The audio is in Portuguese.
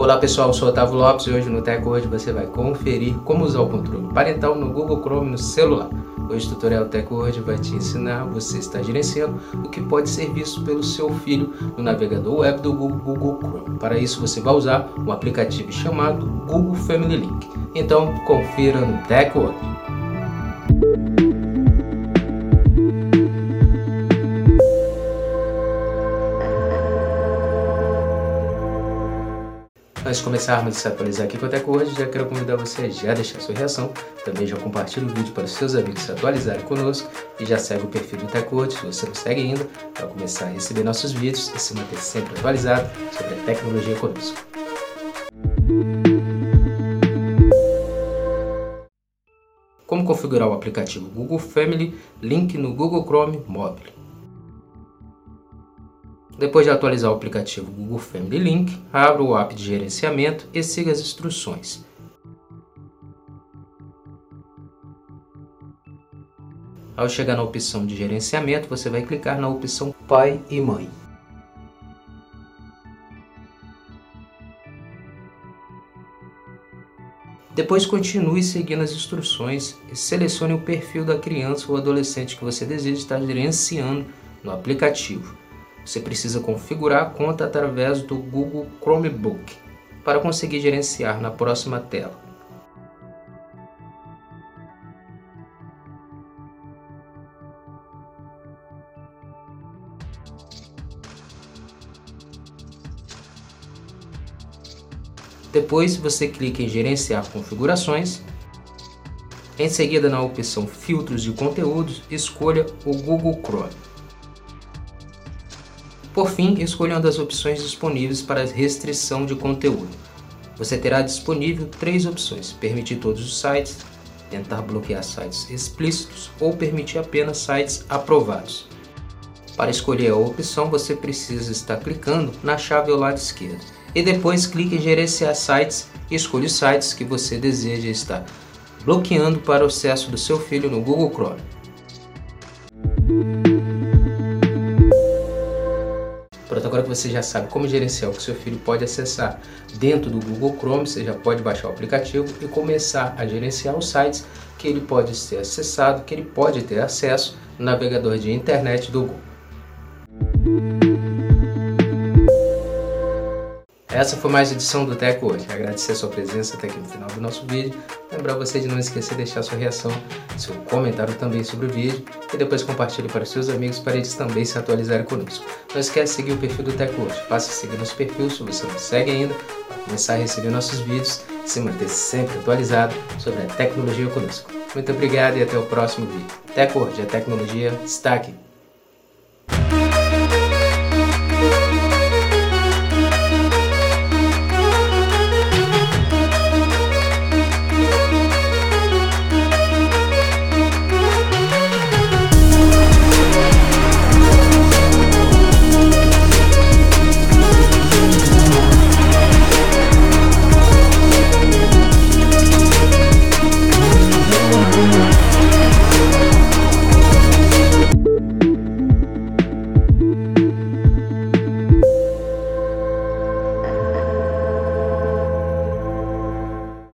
Olá pessoal, eu sou Otávio Lopes e hoje no TecWord você vai conferir como usar o controle parental no Google Chrome no celular. Hoje o tutorial TecWord vai te ensinar você está gerenciando o que pode ser visto pelo seu filho no navegador web do Google, Chrome. Para isso você vai usar um aplicativo chamado Google Family Link. Então confira no TecWord. Antes de começarmos a se atualizar aqui com a TecWord, já quero convidar você a já deixar sua reação, também já compartilha o vídeo para os seus amigos se atualizarem conosco e já segue o perfil do TecWord, se você não segue ainda, para começar a receber nossos vídeos e se manter sempre atualizado sobre a tecnologia conosco. Como configurar o aplicativo Google Family, link no Google Chrome Mobile. Depois de atualizar o aplicativo Google Family Link, abra o app de gerenciamento e siga as instruções. Ao chegar na opção de gerenciamento, você vai clicar na opção Pai e Mãe. Depois continue seguindo as instruções e selecione o perfil da criança ou adolescente que você deseja estar gerenciando no aplicativo. Você precisa configurar a conta através do Google Chromebook para conseguir gerenciar na próxima tela. Depois você clica em gerenciar configurações. Em seguida na opção filtros de conteúdos, escolha o Google Chrome. Por fim, escolha uma das opções disponíveis para restrição de conteúdo. Você terá disponível três opções: permitir todos os sites, tentar bloquear sites explícitos ou permitir apenas sites aprovados. Para escolher a opção, você precisa estar clicando na chave ao lado esquerdo e depois clique em gerenciar sites e escolha os sites que você deseja estar bloqueando para o acesso do seu filho no Google Chrome. Pronto, agora que você já sabe como gerenciar o que seu filho pode acessar dentro do Google Chrome, você já pode baixar o aplicativo e começar a gerenciar os sites que ele pode ser acessado, que ele pode ter acesso no navegador de internet do Google. Essa foi mais uma edição do Tech hoje. Agradecer a sua presença até aqui no final do nosso vídeo. Lembrar você de não esquecer de deixar sua reação, seu comentário também sobre o vídeo e depois compartilhe para seus amigos para eles também se atualizarem conosco. Não esquece de seguir o perfil do Tech hoje. Passe a seguir nosso perfil se você não segue ainda para começar a receber nossos vídeos e se manter sempre atualizado sobre a tecnologia conosco. Muito obrigado e até o próximo vídeo. Tech hoje, a tecnologia está aqui.